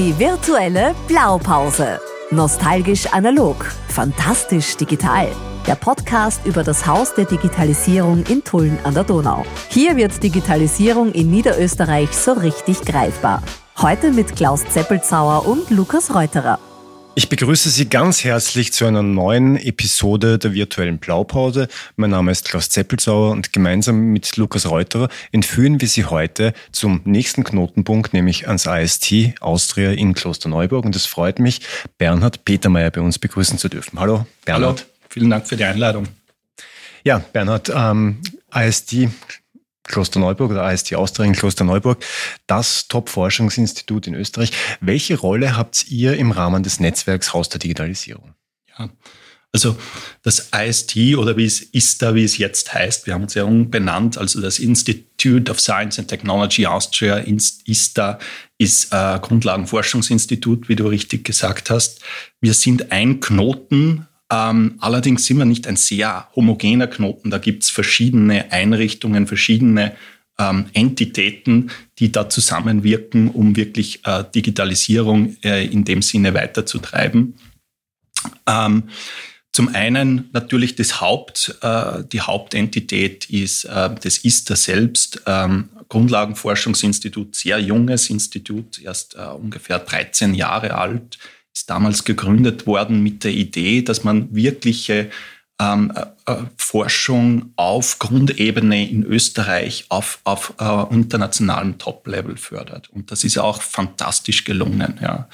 Die virtuelle Blaupause. Nostalgisch analog, fantastisch digital. Der Podcast über das Haus der Digitalisierung in Tulln an der Donau. Hier wird Digitalisierung in Niederösterreich so richtig greifbar. Heute mit Klaus Zeppelzauer und Lukas Reuterer. Ich begrüße Sie ganz herzlich zu einer neuen Episode der virtuellen Blaupause. Mein Name ist Klaus Zeppelzauer und gemeinsam mit Lukas Reuterer entführen wir Sie heute zum nächsten Knotenpunkt, nämlich ans AST Austria in Klosterneuburg. Und es freut mich, Bernhard Petermeier bei uns begrüßen zu dürfen. Hallo, Bernhard. Hallo, vielen Dank für die Einladung. Ja, Bernhard, ähm, AST Klosterneuburg oder AST Austria in Klosterneuburg, das Top-Forschungsinstitut in Österreich. Welche Rolle habt ihr im Rahmen des Netzwerks Haus der Digitalisierung? Ja, also das IST oder wie es ISTA, wie es jetzt heißt, wir haben es ja umbenannt, also das Institute of Science and Technology Austria, ISTA, ist ein Grundlagenforschungsinstitut, wie du richtig gesagt hast. Wir sind ein Knoten ähm, allerdings sind wir nicht ein sehr homogener Knoten. Da gibt es verschiedene Einrichtungen, verschiedene ähm, Entitäten, die da zusammenwirken, um wirklich äh, Digitalisierung äh, in dem Sinne weiterzutreiben. Ähm, zum einen natürlich das Haupt, äh, die Hauptentität ist äh, das ISTA selbst, ähm, Grundlagenforschungsinstitut, sehr junges Institut, erst äh, ungefähr 13 Jahre alt ist damals gegründet worden mit der Idee, dass man wirkliche ähm, äh, äh, Forschung auf Grundebene in Österreich auf, auf äh, internationalem Top-Level fördert. Und das ist auch fantastisch gelungen. Ja.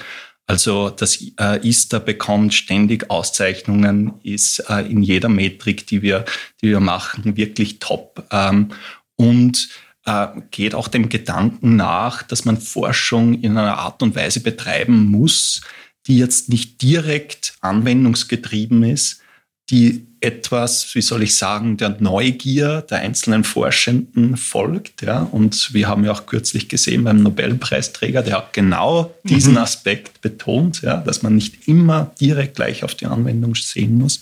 Also das äh, ISTA bekommt ständig Auszeichnungen, ist äh, in jeder Metrik, die wir, die wir machen, wirklich top. Ähm, und äh, geht auch dem Gedanken nach, dass man Forschung in einer Art und Weise betreiben muss, die jetzt nicht direkt anwendungsgetrieben ist, die etwas, wie soll ich sagen, der Neugier der einzelnen Forschenden folgt. Ja? Und wir haben ja auch kürzlich gesehen beim Nobelpreisträger, der hat genau diesen mhm. Aspekt betont, ja? dass man nicht immer direkt gleich auf die Anwendung sehen muss.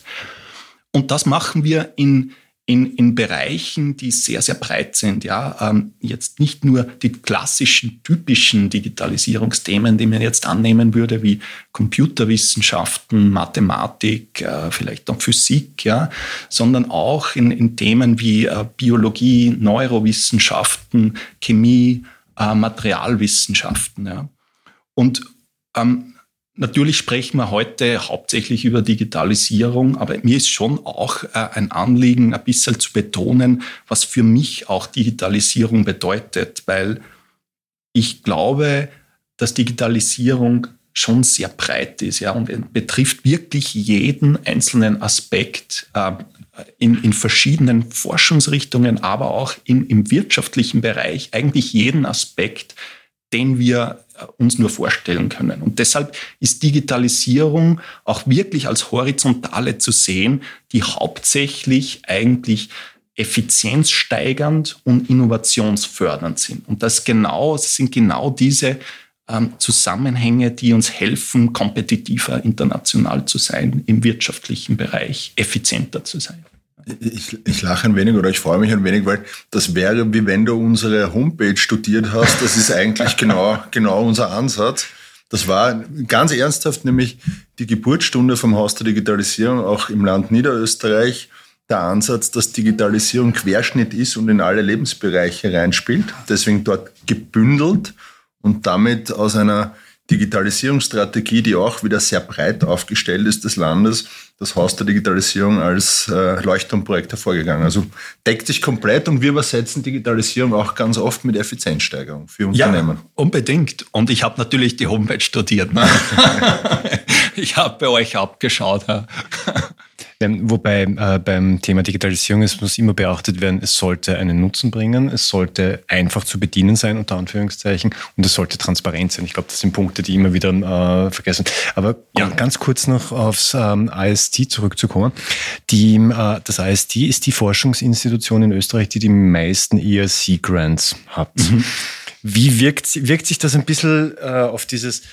Und das machen wir in in, in Bereichen, die sehr, sehr breit sind. Ja, ähm, jetzt nicht nur die klassischen, typischen Digitalisierungsthemen, die man jetzt annehmen würde, wie Computerwissenschaften, Mathematik, äh, vielleicht auch Physik, ja, sondern auch in, in Themen wie äh, Biologie, Neurowissenschaften, Chemie, äh, Materialwissenschaften. Ja. Und ähm, Natürlich sprechen wir heute hauptsächlich über Digitalisierung, aber mir ist schon auch äh, ein Anliegen, ein bisschen zu betonen, was für mich auch Digitalisierung bedeutet, weil ich glaube, dass Digitalisierung schon sehr breit ist ja, und betrifft wirklich jeden einzelnen Aspekt äh, in, in verschiedenen Forschungsrichtungen, aber auch in, im wirtschaftlichen Bereich, eigentlich jeden Aspekt, den wir uns nur vorstellen können. Und deshalb ist Digitalisierung auch wirklich als horizontale zu sehen, die hauptsächlich eigentlich effizienzsteigernd und innovationsfördernd sind. Und das genau, das sind genau diese ähm, Zusammenhänge, die uns helfen, kompetitiver international zu sein, im wirtschaftlichen Bereich effizienter zu sein. Ich, ich lache ein wenig oder ich freue mich ein wenig, weil das wäre, wie wenn du unsere Homepage studiert hast. Das ist eigentlich genau, genau unser Ansatz. Das war ganz ernsthaft nämlich die Geburtsstunde vom Haus der Digitalisierung auch im Land Niederösterreich. Der Ansatz, dass Digitalisierung Querschnitt ist und in alle Lebensbereiche reinspielt. Deswegen dort gebündelt und damit aus einer Digitalisierungsstrategie, die auch wieder sehr breit aufgestellt ist des Landes, das Haus der Digitalisierung als äh, Leuchtturmprojekt hervorgegangen. Also deckt sich komplett und wir übersetzen Digitalisierung auch ganz oft mit Effizienzsteigerung für Unternehmen. Ja, unbedingt. Und ich habe natürlich die Homepage studiert. Ne? ich habe bei euch abgeschaut. Ja. Wobei äh, beim Thema Digitalisierung, es muss immer beachtet werden, es sollte einen Nutzen bringen, es sollte einfach zu bedienen sein, unter Anführungszeichen, und es sollte transparent sein. Ich glaube, das sind Punkte, die immer wieder äh, vergessen. Aber ja. ganz kurz noch aufs ähm, IST zurückzukommen. Die, äh, das IST ist die Forschungsinstitution in Österreich, die die meisten ERC-Grants hat. Mhm. Wie wirkt, wirkt sich das ein bisschen äh, auf dieses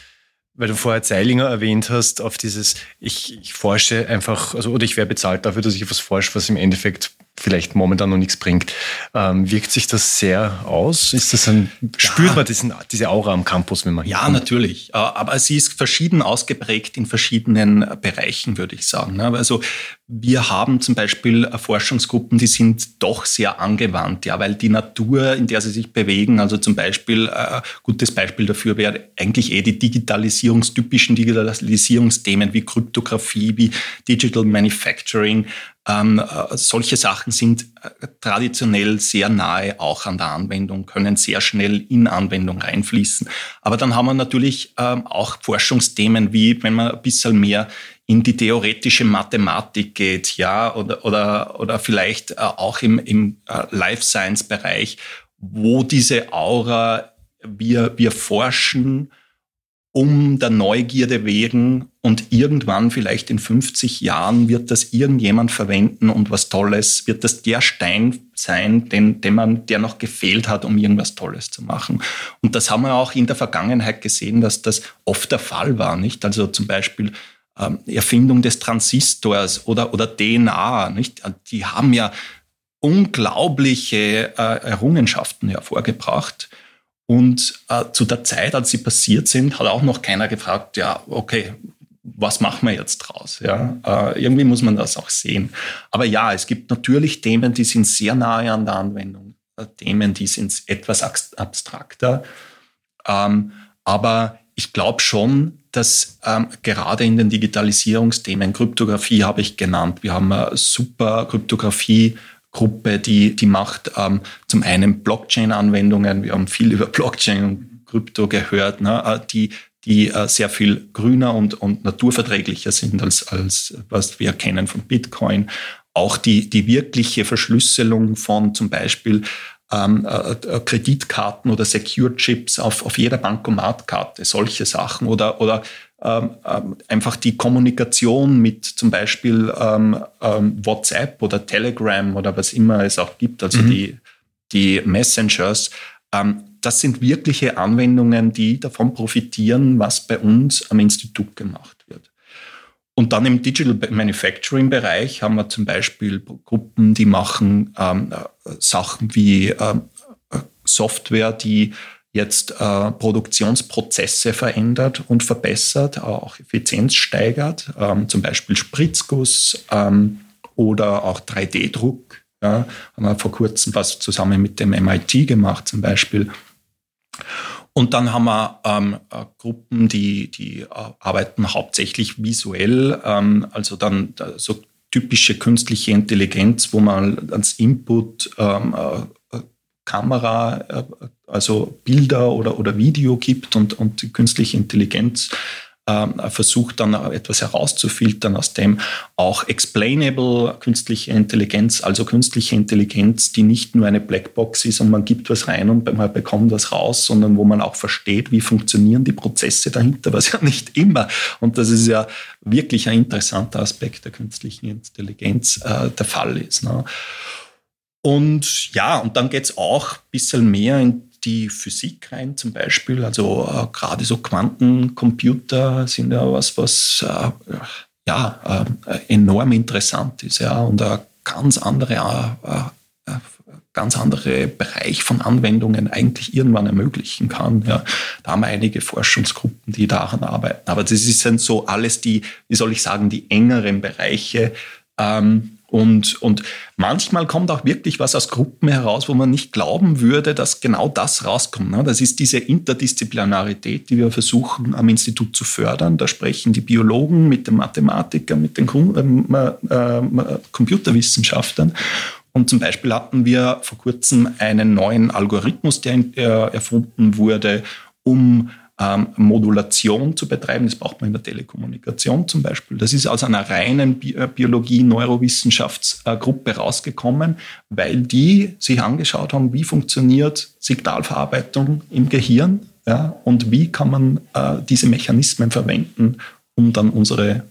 weil du vorher Zeilinger erwähnt hast, auf dieses, ich, ich forsche einfach, also oder ich wäre bezahlt dafür, dass ich etwas forsche, was im Endeffekt vielleicht momentan noch nichts bringt. Ähm, wirkt sich das sehr aus? Ist das ein, spürt ja. man diesen, diese Aura am Campus, wenn man Ja, hinkommt? natürlich. Äh, aber sie ist verschieden ausgeprägt in verschiedenen Bereichen, würde ich sagen. Ne? Also wir haben zum Beispiel Forschungsgruppen, die sind doch sehr angewandt, ja, weil die Natur, in der sie sich bewegen, also zum Beispiel, äh, gutes Beispiel dafür wäre eigentlich eh die Digitalisierungstypischen Digitalisierungsthemen wie Kryptographie, wie Digital Manufacturing, ähm, äh, solche Sachen sind äh, traditionell sehr nahe auch an der Anwendung, können sehr schnell in Anwendung reinfließen. Aber dann haben wir natürlich ähm, auch Forschungsthemen wie, wenn man ein bisschen mehr in die theoretische Mathematik geht, ja, oder, oder, oder vielleicht äh, auch im, im äh, Life Science Bereich, wo diese Aura wir, wir forschen, um der Neugierde wegen und irgendwann vielleicht in 50 Jahren wird das irgendjemand verwenden und was Tolles, wird das der Stein sein, den, den man, der noch gefehlt hat, um irgendwas Tolles zu machen. Und das haben wir auch in der Vergangenheit gesehen, dass das oft der Fall war, nicht? Also zum Beispiel ähm, Erfindung des Transistors oder, oder DNA, nicht? Die haben ja unglaubliche äh, Errungenschaften hervorgebracht. Und äh, zu der Zeit, als sie passiert sind, hat auch noch keiner gefragt, ja, okay, was machen wir jetzt draus? Ja, äh, irgendwie muss man das auch sehen. Aber ja, es gibt natürlich Themen, die sind sehr nahe an der Anwendung, äh, Themen, die sind etwas abstrakter. Ähm, aber ich glaube schon, dass ähm, gerade in den Digitalisierungsthemen, Kryptographie habe ich genannt, wir haben eine super Kryptographie Gruppe, die, die macht ähm, zum einen Blockchain-Anwendungen. Wir haben viel über Blockchain und Krypto gehört, ne, äh, die, die äh, sehr viel grüner und, und naturverträglicher sind als, als was wir kennen von Bitcoin. Auch die, die wirkliche Verschlüsselung von zum Beispiel ähm, äh, äh Kreditkarten oder Secure Chips auf, auf jeder Bankomatkarte, solche Sachen oder, oder einfach die Kommunikation mit zum Beispiel ähm, ähm, WhatsApp oder Telegram oder was immer es auch gibt, also mhm. die, die Messengers, ähm, das sind wirkliche Anwendungen, die davon profitieren, was bei uns am Institut gemacht wird. Und dann im Digital Manufacturing Bereich haben wir zum Beispiel Gruppen, die machen ähm, äh, Sachen wie äh, Software, die jetzt äh, Produktionsprozesse verändert und verbessert, auch Effizienz steigert, ähm, zum Beispiel Spritzguss ähm, oder auch 3D-Druck. Ja, haben wir vor kurzem was zusammen mit dem MIT gemacht zum Beispiel. Und dann haben wir ähm, äh, Gruppen, die, die äh, arbeiten hauptsächlich visuell, ähm, also dann äh, so typische künstliche Intelligenz, wo man als Input ähm, äh, Kamera, äh, also Bilder oder, oder Video gibt und, und die künstliche Intelligenz äh, versucht dann etwas herauszufiltern, aus dem auch explainable künstliche Intelligenz, also künstliche Intelligenz, die nicht nur eine Blackbox ist und man gibt was rein und man bekommt was raus, sondern wo man auch versteht, wie funktionieren die Prozesse dahinter, was ja nicht immer, und das ist ja wirklich ein interessanter Aspekt der künstlichen Intelligenz äh, der Fall ist. Ne? Und ja, und dann geht's auch ein bisschen mehr in die Physik rein zum Beispiel. Also äh, gerade so Quantencomputer sind ja was, was äh, ja, äh, enorm interessant ist ja, und ein ganz andere, äh, äh, ganz andere Bereich von Anwendungen eigentlich irgendwann ermöglichen kann. Ja. Da haben wir einige Forschungsgruppen, die daran arbeiten. Aber das sind so alles die, wie soll ich sagen, die engeren Bereiche. Ähm, und, und manchmal kommt auch wirklich was aus Gruppen heraus, wo man nicht glauben würde, dass genau das rauskommt. Ne? Das ist diese Interdisziplinarität, die wir versuchen am Institut zu fördern. Da sprechen die Biologen mit den Mathematikern, mit den ähm, äh, Computerwissenschaftlern. Und zum Beispiel hatten wir vor kurzem einen neuen Algorithmus, der äh, erfunden wurde, um ähm, Modulation zu betreiben. Das braucht man in der Telekommunikation zum Beispiel. Das ist aus einer reinen Bi äh, Biologie-Neurowissenschaftsgruppe rausgekommen, weil die sich angeschaut haben, wie funktioniert Signalverarbeitung im Gehirn ja, und wie kann man äh, diese Mechanismen verwenden, um dann unsere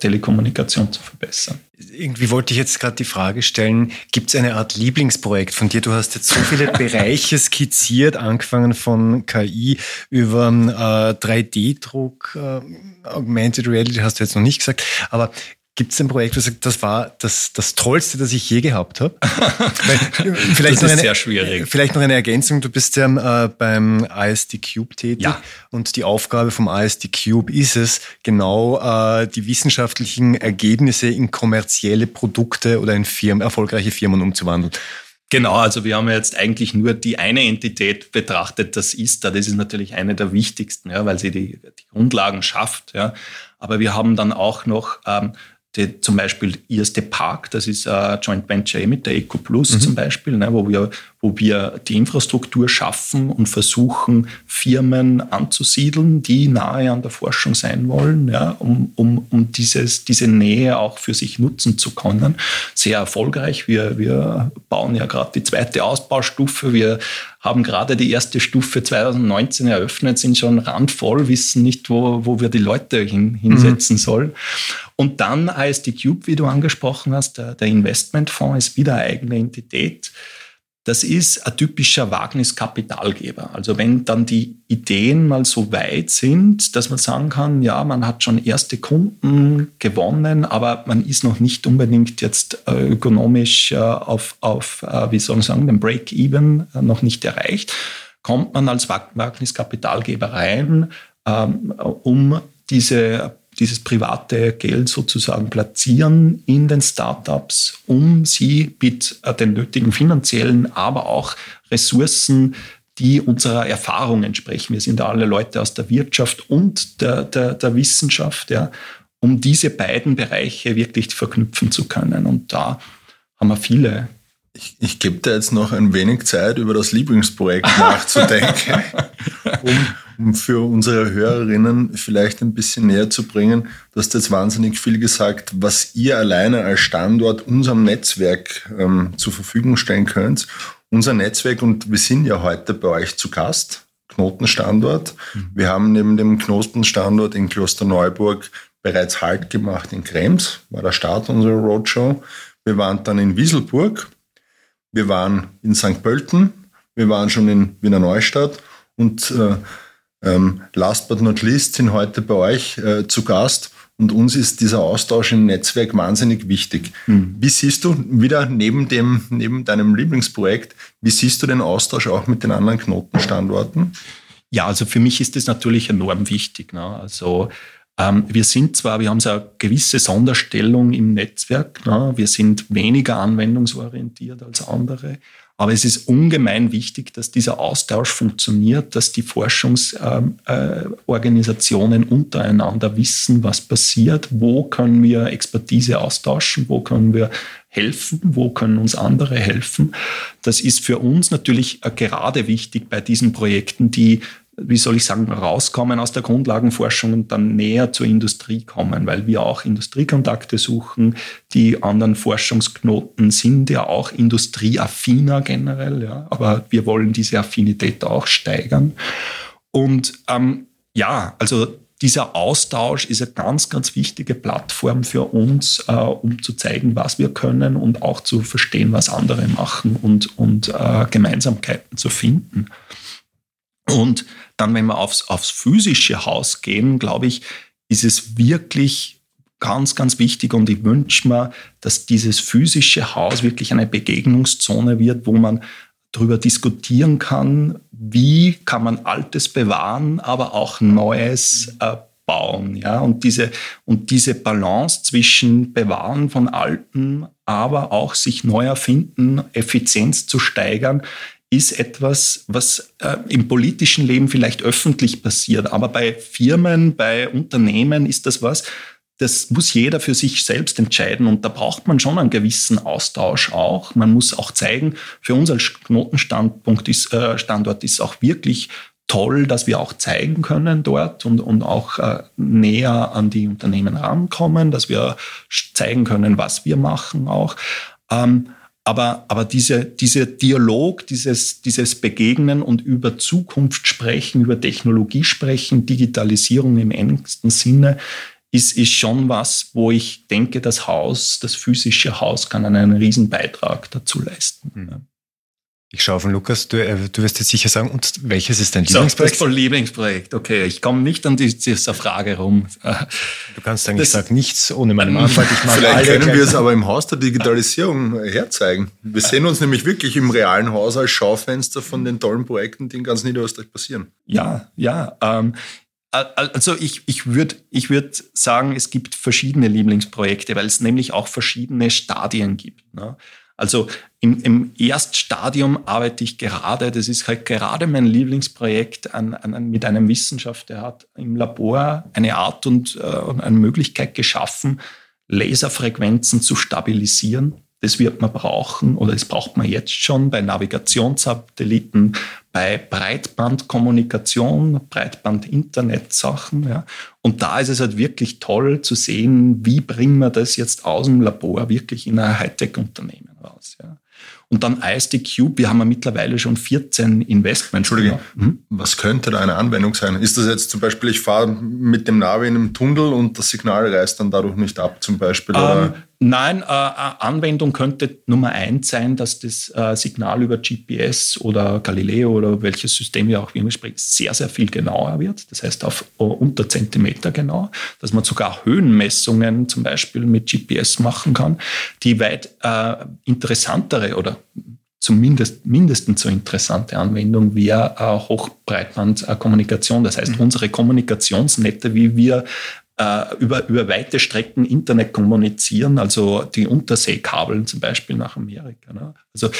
Telekommunikation zu verbessern. Irgendwie wollte ich jetzt gerade die Frage stellen, gibt es eine Art Lieblingsprojekt von dir? Du hast jetzt so viele Bereiche skizziert, angefangen von KI über äh, 3D-Druck, äh, Augmented Reality hast du jetzt noch nicht gesagt, aber Gibt es ein Projekt, wo du sagst, das war das, das Tollste, das ich je gehabt habe? vielleicht, das ist sehr schwierig. vielleicht noch eine Ergänzung. Du bist ja äh, beim ISD Cube tätig ja. und die Aufgabe vom ISD Cube ist es, genau äh, die wissenschaftlichen Ergebnisse in kommerzielle Produkte oder in Firmen, erfolgreiche Firmen umzuwandeln. Genau, also wir haben jetzt eigentlich nur die eine Entität betrachtet, das ISTA. Das ist natürlich eine der wichtigsten, ja, weil sie die, die Grundlagen schafft. Ja. Aber wir haben dann auch noch ähm, die, zum Beispiel ISD Park, das ist ein Joint Venture mit der EcoPlus mhm. zum Beispiel, ne, wo, wir, wo wir die Infrastruktur schaffen und versuchen, Firmen anzusiedeln, die nahe an der Forschung sein wollen, ja, um, um, um dieses, diese Nähe auch für sich nutzen zu können. Sehr erfolgreich. Wir, wir bauen ja gerade die zweite Ausbaustufe. Wir haben gerade die erste Stufe 2019 eröffnet, sind schon randvoll, wissen nicht, wo, wo wir die Leute hin, hinsetzen mhm. sollen. Und dann ISD Cube, wie du angesprochen hast, der, der Investmentfonds ist wieder eine eigene Entität. Das ist ein typischer Wagniskapitalgeber. Also wenn dann die Ideen mal so weit sind, dass man sagen kann, ja, man hat schon erste Kunden gewonnen, aber man ist noch nicht unbedingt jetzt äh, ökonomisch äh, auf, auf äh, wie soll man sagen, den Break-Even noch nicht erreicht, kommt man als Wagniskapitalgeber rein, ähm, um diese dieses private Geld sozusagen platzieren in den Startups, um sie mit äh, den nötigen finanziellen, aber auch Ressourcen, die unserer Erfahrung entsprechen. Wir sind alle Leute aus der Wirtschaft und der, der, der Wissenschaft, ja, um diese beiden Bereiche wirklich verknüpfen zu können. Und da haben wir viele ich, ich gebe dir jetzt noch ein wenig Zeit, über das Lieblingsprojekt nachzudenken, um, um für unsere Hörerinnen vielleicht ein bisschen näher zu bringen. Du hast jetzt wahnsinnig viel gesagt, was ihr alleine als Standort unserem Netzwerk ähm, zur Verfügung stellen könnt. Unser Netzwerk, und wir sind ja heute bei euch zu Gast, Knotenstandort. Mhm. Wir haben neben dem Knotenstandort in Klosterneuburg bereits Halt gemacht in Krems, war der Start unserer Roadshow. Wir waren dann in Wieselburg, wir waren in St. Pölten, wir waren schon in Wiener Neustadt und äh, last but not least sind heute bei euch äh, zu Gast und uns ist dieser Austausch im Netzwerk wahnsinnig wichtig. Mhm. Wie siehst du wieder neben dem, neben deinem Lieblingsprojekt, wie siehst du den Austausch auch mit den anderen Knotenstandorten? Ja, also für mich ist das natürlich enorm wichtig. Ne? Also ähm, wir sind zwar, wir haben so eine gewisse Sonderstellung im Netzwerk, ne? wir sind weniger anwendungsorientiert als andere, aber es ist ungemein wichtig, dass dieser Austausch funktioniert, dass die Forschungsorganisationen untereinander wissen, was passiert, wo können wir Expertise austauschen, wo können wir helfen, wo können uns andere helfen. Das ist für uns natürlich äh, gerade wichtig bei diesen Projekten, die wie soll ich sagen, rauskommen aus der Grundlagenforschung und dann näher zur Industrie kommen, weil wir auch Industriekontakte suchen. Die anderen Forschungsknoten sind ja auch industrieaffiner generell, ja, aber wir wollen diese Affinität auch steigern. Und ähm, ja, also dieser Austausch ist eine ganz, ganz wichtige Plattform für uns, äh, um zu zeigen, was wir können und auch zu verstehen, was andere machen und, und äh, Gemeinsamkeiten zu finden. Und dann, wenn wir aufs, aufs physische Haus gehen, glaube ich, ist es wirklich ganz, ganz wichtig und ich wünsche mir, dass dieses physische Haus wirklich eine Begegnungszone wird, wo man darüber diskutieren kann, wie kann man Altes bewahren, aber auch Neues äh, bauen. Ja? Und, diese, und diese Balance zwischen Bewahren von Alten, aber auch sich neu erfinden, Effizienz zu steigern, ist etwas, was äh, im politischen Leben vielleicht öffentlich passiert, aber bei Firmen, bei Unternehmen ist das was, das muss jeder für sich selbst entscheiden und da braucht man schon einen gewissen Austausch auch. Man muss auch zeigen, für uns als Knotenstandpunkt ist, äh, Standort ist auch wirklich toll, dass wir auch zeigen können dort und, und auch äh, näher an die Unternehmen rankommen, dass wir zeigen können, was wir machen auch. Ähm, aber, aber diese, dieser Dialog, dieses, dieses Begegnen und über Zukunft sprechen, über Technologie sprechen, Digitalisierung im engsten Sinne, ist, ist schon was, wo ich denke, das Haus, das physische Haus kann einen riesen Beitrag dazu leisten. Mhm. Ich schaue von Lukas, du, äh, du wirst jetzt sicher sagen, und welches ist dein so, Lieblingsprojekt? Das ist Lieblingsprojekt, okay. Ich komme nicht an die, dieser Frage rum. Du kannst sagen, das, ich sage nichts ohne meine Antwort. Ich mag Vielleicht können wir es aber im Haus der Digitalisierung herzeigen. Wir sehen uns nämlich wirklich im realen Haus als Schaufenster von den tollen Projekten, die in ganz Niederösterreich passieren. Ja, ja. Ähm, also ich, ich würde ich würd sagen, es gibt verschiedene Lieblingsprojekte, weil es nämlich auch verschiedene Stadien gibt. Ne? Also im, im Erststadium arbeite ich gerade, das ist halt gerade mein Lieblingsprojekt an, an, mit einem Wissenschaftler, der hat im Labor eine Art und äh, eine Möglichkeit geschaffen, Laserfrequenzen zu stabilisieren. Das wird man brauchen oder das braucht man jetzt schon bei Navigationssatelliten, bei Breitbandkommunikation, Breitband-Internet-Sachen. Ja. Und da ist es halt wirklich toll zu sehen, wie bringen wir das jetzt aus dem Labor wirklich in ein Hightech-Unternehmen raus. Ja. Und dann ISD Cube, wir haben ja mittlerweile schon 14 Investments. Entschuldige, mhm. was könnte da eine Anwendung sein? Ist das jetzt zum Beispiel, ich fahre mit dem Navi in einem Tunnel und das Signal reißt dann dadurch nicht ab zum Beispiel? Ähm, nein, äh, Anwendung könnte Nummer eins sein, dass das äh, Signal über GPS oder Galileo oder welches System wir auch immer sprechen, sehr, sehr viel genauer wird. Das heißt auf uh, unter Zentimeter genau, dass man sogar Höhenmessungen zum Beispiel mit GPS machen kann, die weit äh, interessantere oder zumindest mindestens so interessante Anwendung wäre äh, Hochbreitbandkommunikation. Das heißt, mhm. unsere Kommunikationsnetze, wie wir äh, über, über weite Strecken Internet kommunizieren, also die Unterseekabeln zum Beispiel nach Amerika. Ne? Also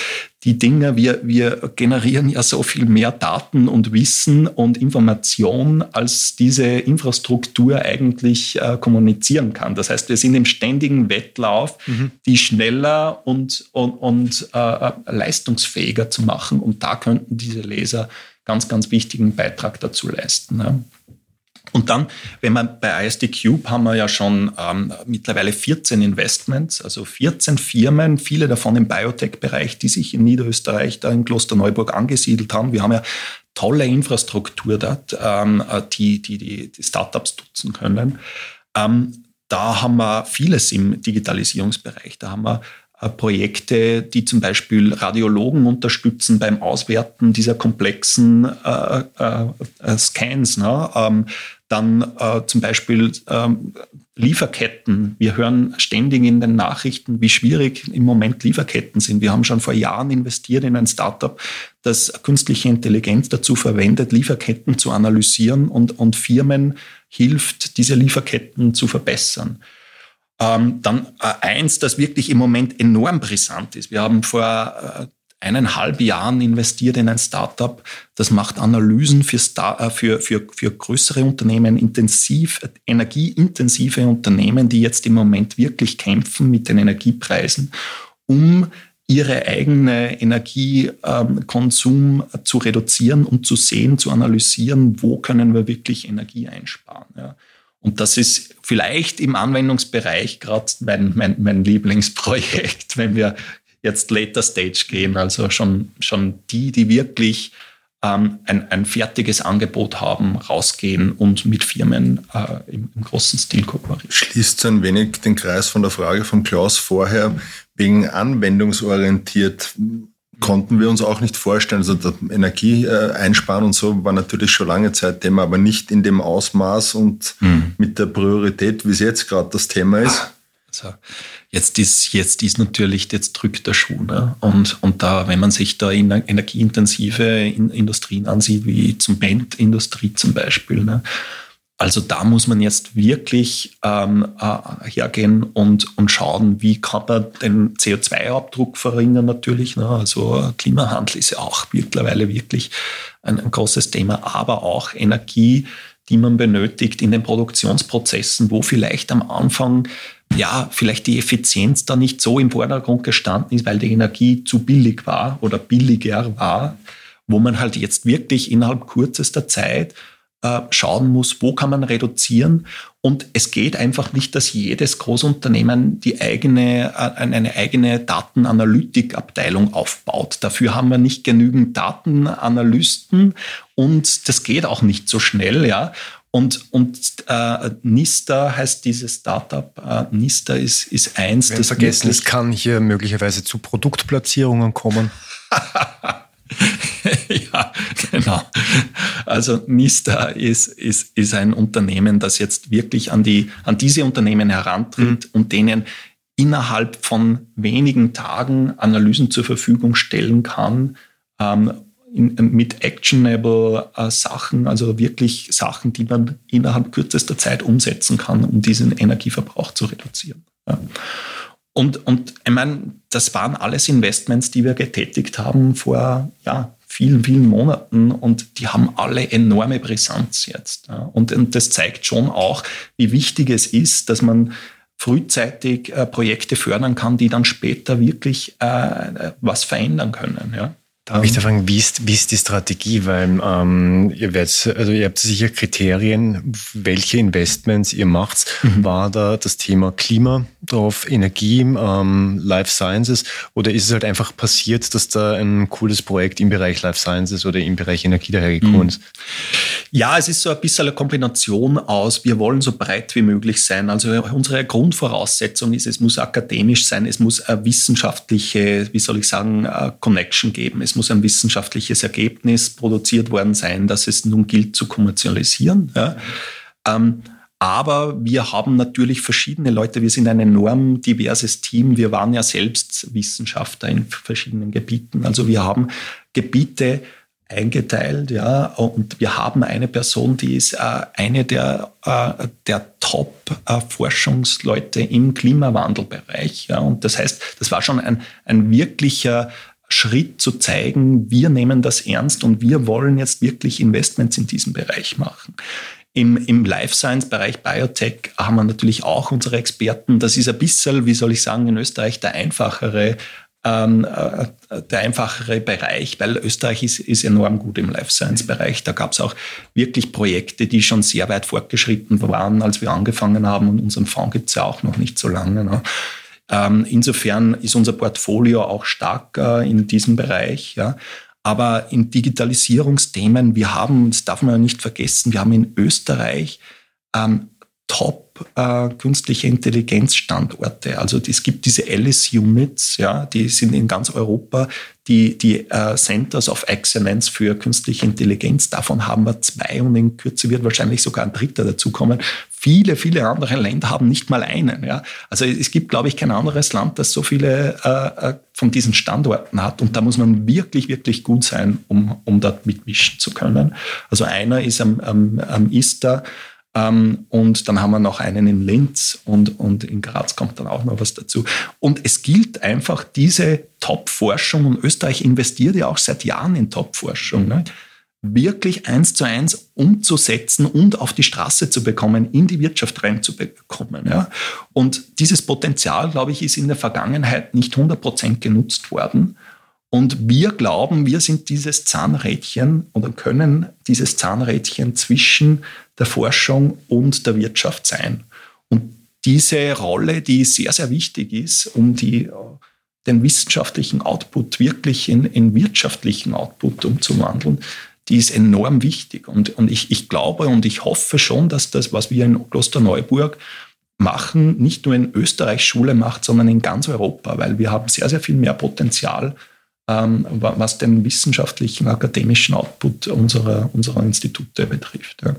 die Dinge, wir, wir generieren ja so viel mehr Daten und Wissen und Information, als diese Infrastruktur eigentlich äh, kommunizieren kann. Das heißt, wir sind im ständigen Wettlauf, mhm. die schneller und, und, und äh, leistungsfähiger zu machen. Und da könnten diese Laser ganz, ganz wichtigen Beitrag dazu leisten. Ne? Und dann, wenn man bei ISD Cube haben wir ja schon ähm, mittlerweile 14 Investments, also 14 Firmen, viele davon im Biotech-Bereich, die sich in Niederösterreich, da in Klosterneuburg angesiedelt haben. Wir haben ja tolle Infrastruktur dort, ähm, die, die, die, die Startups nutzen können. Ähm, da haben wir vieles im Digitalisierungsbereich. Da haben wir äh, Projekte, die zum Beispiel Radiologen unterstützen beim Auswerten dieser komplexen äh, äh, Scans. Ne? Ähm, dann äh, zum Beispiel ähm, Lieferketten. Wir hören ständig in den Nachrichten, wie schwierig im Moment Lieferketten sind. Wir haben schon vor Jahren investiert in ein Startup, das künstliche Intelligenz dazu verwendet, Lieferketten zu analysieren und, und Firmen hilft, diese Lieferketten zu verbessern. Ähm, dann äh, eins, das wirklich im Moment enorm brisant ist. Wir haben vor äh, eineinhalb Jahren investiert in ein Startup, das macht Analysen für, Star äh, für, für, für größere Unternehmen, intensiv, energieintensive Unternehmen, die jetzt im Moment wirklich kämpfen mit den Energiepreisen, um ihre eigene Energiekonsum zu reduzieren und zu sehen, zu analysieren, wo können wir wirklich Energie einsparen. Ja. Und das ist vielleicht im Anwendungsbereich gerade mein, mein, mein Lieblingsprojekt, wenn wir jetzt Later Stage gehen, also schon, schon die, die wirklich ähm, ein, ein fertiges Angebot haben, rausgehen und mit Firmen äh, im, im, großen Stil kooperieren. Schließt so ein wenig den Kreis von der Frage von Klaus vorher, wegen anwendungsorientiert konnten wir uns auch nicht vorstellen. Also Energie äh, einsparen und so war natürlich schon lange Zeit Thema, aber nicht in dem Ausmaß und mhm. mit der Priorität, wie es jetzt gerade das Thema ist. Also jetzt ist, jetzt ist natürlich, jetzt drückt der Schuh. Ne? Und, und da, wenn man sich da in energieintensive Industrien ansieht, wie zum Bandindustrie zum Beispiel, ne? also da muss man jetzt wirklich ähm, äh, hergehen und, und schauen, wie kann man den CO2-Abdruck verringern natürlich. Ne? Also Klimahandel ist ja auch mittlerweile wirklich ein, ein großes Thema, aber auch Energie, die man benötigt in den Produktionsprozessen, wo vielleicht am Anfang ja, vielleicht die Effizienz da nicht so im Vordergrund gestanden ist, weil die Energie zu billig war oder billiger war, wo man halt jetzt wirklich innerhalb kürzester Zeit äh, schauen muss, wo kann man reduzieren. Und es geht einfach nicht, dass jedes Großunternehmen die eigene, äh, eine eigene Datenanalytikabteilung aufbaut. Dafür haben wir nicht genügend Datenanalysten und das geht auch nicht so schnell, ja. Und, und äh, Nista heißt dieses Startup. Äh, Nista ist, ist eins. Wir das vergessen, es kann hier möglicherweise zu Produktplatzierungen kommen. ja, genau. Also Nista ist, ist, ist ein Unternehmen, das jetzt wirklich an, die, an diese Unternehmen herantritt mhm. und denen innerhalb von wenigen Tagen Analysen zur Verfügung stellen kann, ähm, in, mit actionable äh, Sachen, also wirklich Sachen, die man innerhalb kürzester Zeit umsetzen kann, um diesen Energieverbrauch zu reduzieren. Ja. Und, und ich meine, das waren alles Investments, die wir getätigt haben vor ja, vielen, vielen Monaten und die haben alle enorme Brisanz jetzt. Ja. Und, und das zeigt schon auch, wie wichtig es ist, dass man frühzeitig äh, Projekte fördern kann, die dann später wirklich äh, was verändern können. Ja. Darf ich da fragen, wie ist, wie ist die Strategie? Weil ähm, ihr, werdet, also ihr habt sicher Kriterien, welche Investments ihr macht. Mhm. War da das Thema Klima drauf, Energie, ähm, Life Sciences oder ist es halt einfach passiert, dass da ein cooles Projekt im Bereich Life Sciences oder im Bereich Energie dahergekommen mhm. Ja, es ist so ein bisschen eine Kombination aus, wir wollen so breit wie möglich sein. Also unsere Grundvoraussetzung ist, es muss akademisch sein, es muss eine wissenschaftliche, wie soll ich sagen, Connection geben. Es muss ein wissenschaftliches Ergebnis produziert worden sein, das es nun gilt zu kommerzialisieren. Ja. Ähm, aber wir haben natürlich verschiedene Leute. Wir sind ein enorm diverses Team. Wir waren ja selbst Wissenschaftler in verschiedenen Gebieten. Also wir haben Gebiete eingeteilt, ja, und wir haben eine Person, die ist äh, eine der, äh, der Top-Forschungsleute im Klimawandelbereich, ja, und das heißt, das war schon ein, ein wirklicher Schritt zu zeigen, wir nehmen das ernst und wir wollen jetzt wirklich Investments in diesem Bereich machen. Im, im Life Science-Bereich Biotech haben wir natürlich auch unsere Experten. Das ist ein bisschen, wie soll ich sagen, in Österreich der einfachere, ähm, äh, der einfachere Bereich, weil Österreich ist, ist enorm gut im Life Science-Bereich. Da gab es auch wirklich Projekte, die schon sehr weit fortgeschritten waren, als wir angefangen haben. Und unseren Fonds gibt es ja auch noch nicht so lange. Ne? Ähm, insofern ist unser Portfolio auch stark äh, in diesem Bereich. Ja. Aber in Digitalisierungsthemen, wir haben, das darf man ja nicht vergessen, wir haben in Österreich ähm, top äh, künstliche Intelligenzstandorte. Also es gibt diese Alice-Units, ja, die sind in ganz Europa die, die äh, Centers of Excellence für künstliche Intelligenz. Davon haben wir zwei und in Kürze wird wahrscheinlich sogar ein dritter dazukommen. Viele, viele andere Länder haben nicht mal einen. Ja. Also es gibt, glaube ich, kein anderes Land, das so viele äh, äh, von diesen Standorten hat. Und da muss man wirklich, wirklich gut sein, um, um dort mitmischen zu können. Also einer ist am, am, am ISTA ähm, und dann haben wir noch einen in Linz und, und in Graz kommt dann auch noch was dazu. Und es gilt einfach diese Top-Forschung und Österreich investiert ja auch seit Jahren in Top-Forschung. Ne? wirklich eins zu eins umzusetzen und auf die Straße zu bekommen, in die Wirtschaft reinzubekommen. Ja. Und dieses Potenzial, glaube ich, ist in der Vergangenheit nicht 100 Prozent genutzt worden. Und wir glauben, wir sind dieses Zahnrädchen oder können dieses Zahnrädchen zwischen der Forschung und der Wirtschaft sein. Und diese Rolle, die sehr, sehr wichtig ist, um die, den wissenschaftlichen Output wirklich in, in wirtschaftlichen Output umzuwandeln, die ist enorm wichtig. Und, und ich, ich glaube und ich hoffe schon, dass das, was wir in Klosterneuburg machen, nicht nur in Österreich Schule macht, sondern in ganz Europa, weil wir haben sehr, sehr viel mehr Potenzial ähm, was den wissenschaftlichen, akademischen Output unserer, unserer Institute betrifft. Ja,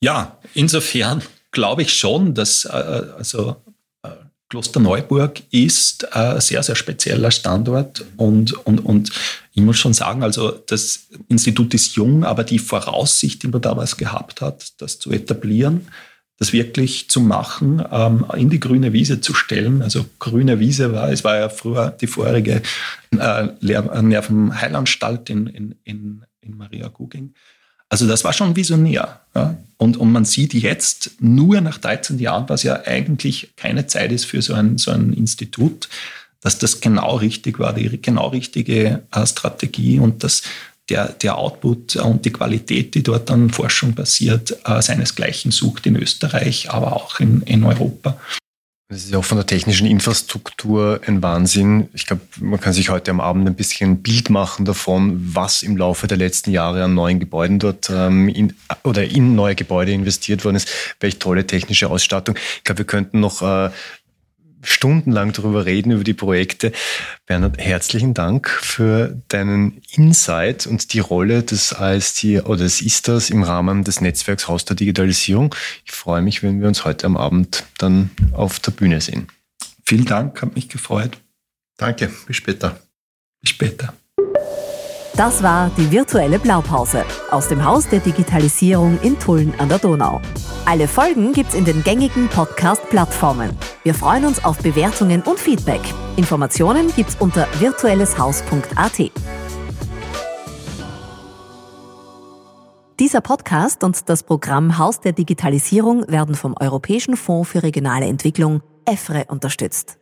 ja insofern glaube ich schon, dass äh, also äh, Klosterneuburg ist ein sehr, sehr spezieller Standort und, und, und ich muss schon sagen, also das Institut ist jung, aber die Voraussicht, die man damals gehabt hat, das zu etablieren, das wirklich zu machen, ähm, in die grüne Wiese zu stellen. Also grüne Wiese war, es war ja früher die vorherige äh, Nervenheilanstalt in, in, in, in Maria Guging. Also das war schon visionär. Ja? Und, und man sieht jetzt nur nach 13 Jahren, was ja eigentlich keine Zeit ist für so ein, so ein Institut, dass das genau richtig war, die genau richtige äh, Strategie und dass der, der Output und die Qualität, die dort an Forschung passiert, äh, seinesgleichen sucht in Österreich, aber auch in, in Europa. Das ist ja auch von der technischen Infrastruktur ein Wahnsinn. Ich glaube, man kann sich heute am Abend ein bisschen ein Bild machen davon, was im Laufe der letzten Jahre an neuen Gebäuden dort ähm, in, oder in neue Gebäude investiert worden ist. Welche tolle technische Ausstattung. Ich glaube, wir könnten noch äh, stundenlang darüber reden, über die Projekte. Bernhard, herzlichen Dank für deinen Insight und die Rolle des AST oder des ISTAS im Rahmen des Netzwerks Haus der Digitalisierung. Ich freue mich, wenn wir uns heute am Abend dann auf der Bühne sehen. Vielen Dank, hat mich gefreut. Danke, bis später. Bis später. Das war die virtuelle Blaupause aus dem Haus der Digitalisierung in Tulln an der Donau. Alle Folgen gibt's in den gängigen Podcast-Plattformen. Wir freuen uns auf Bewertungen und Feedback. Informationen gibt's unter virtuelleshaus.at. Dieser Podcast und das Programm Haus der Digitalisierung werden vom Europäischen Fonds für regionale Entwicklung EFRE unterstützt.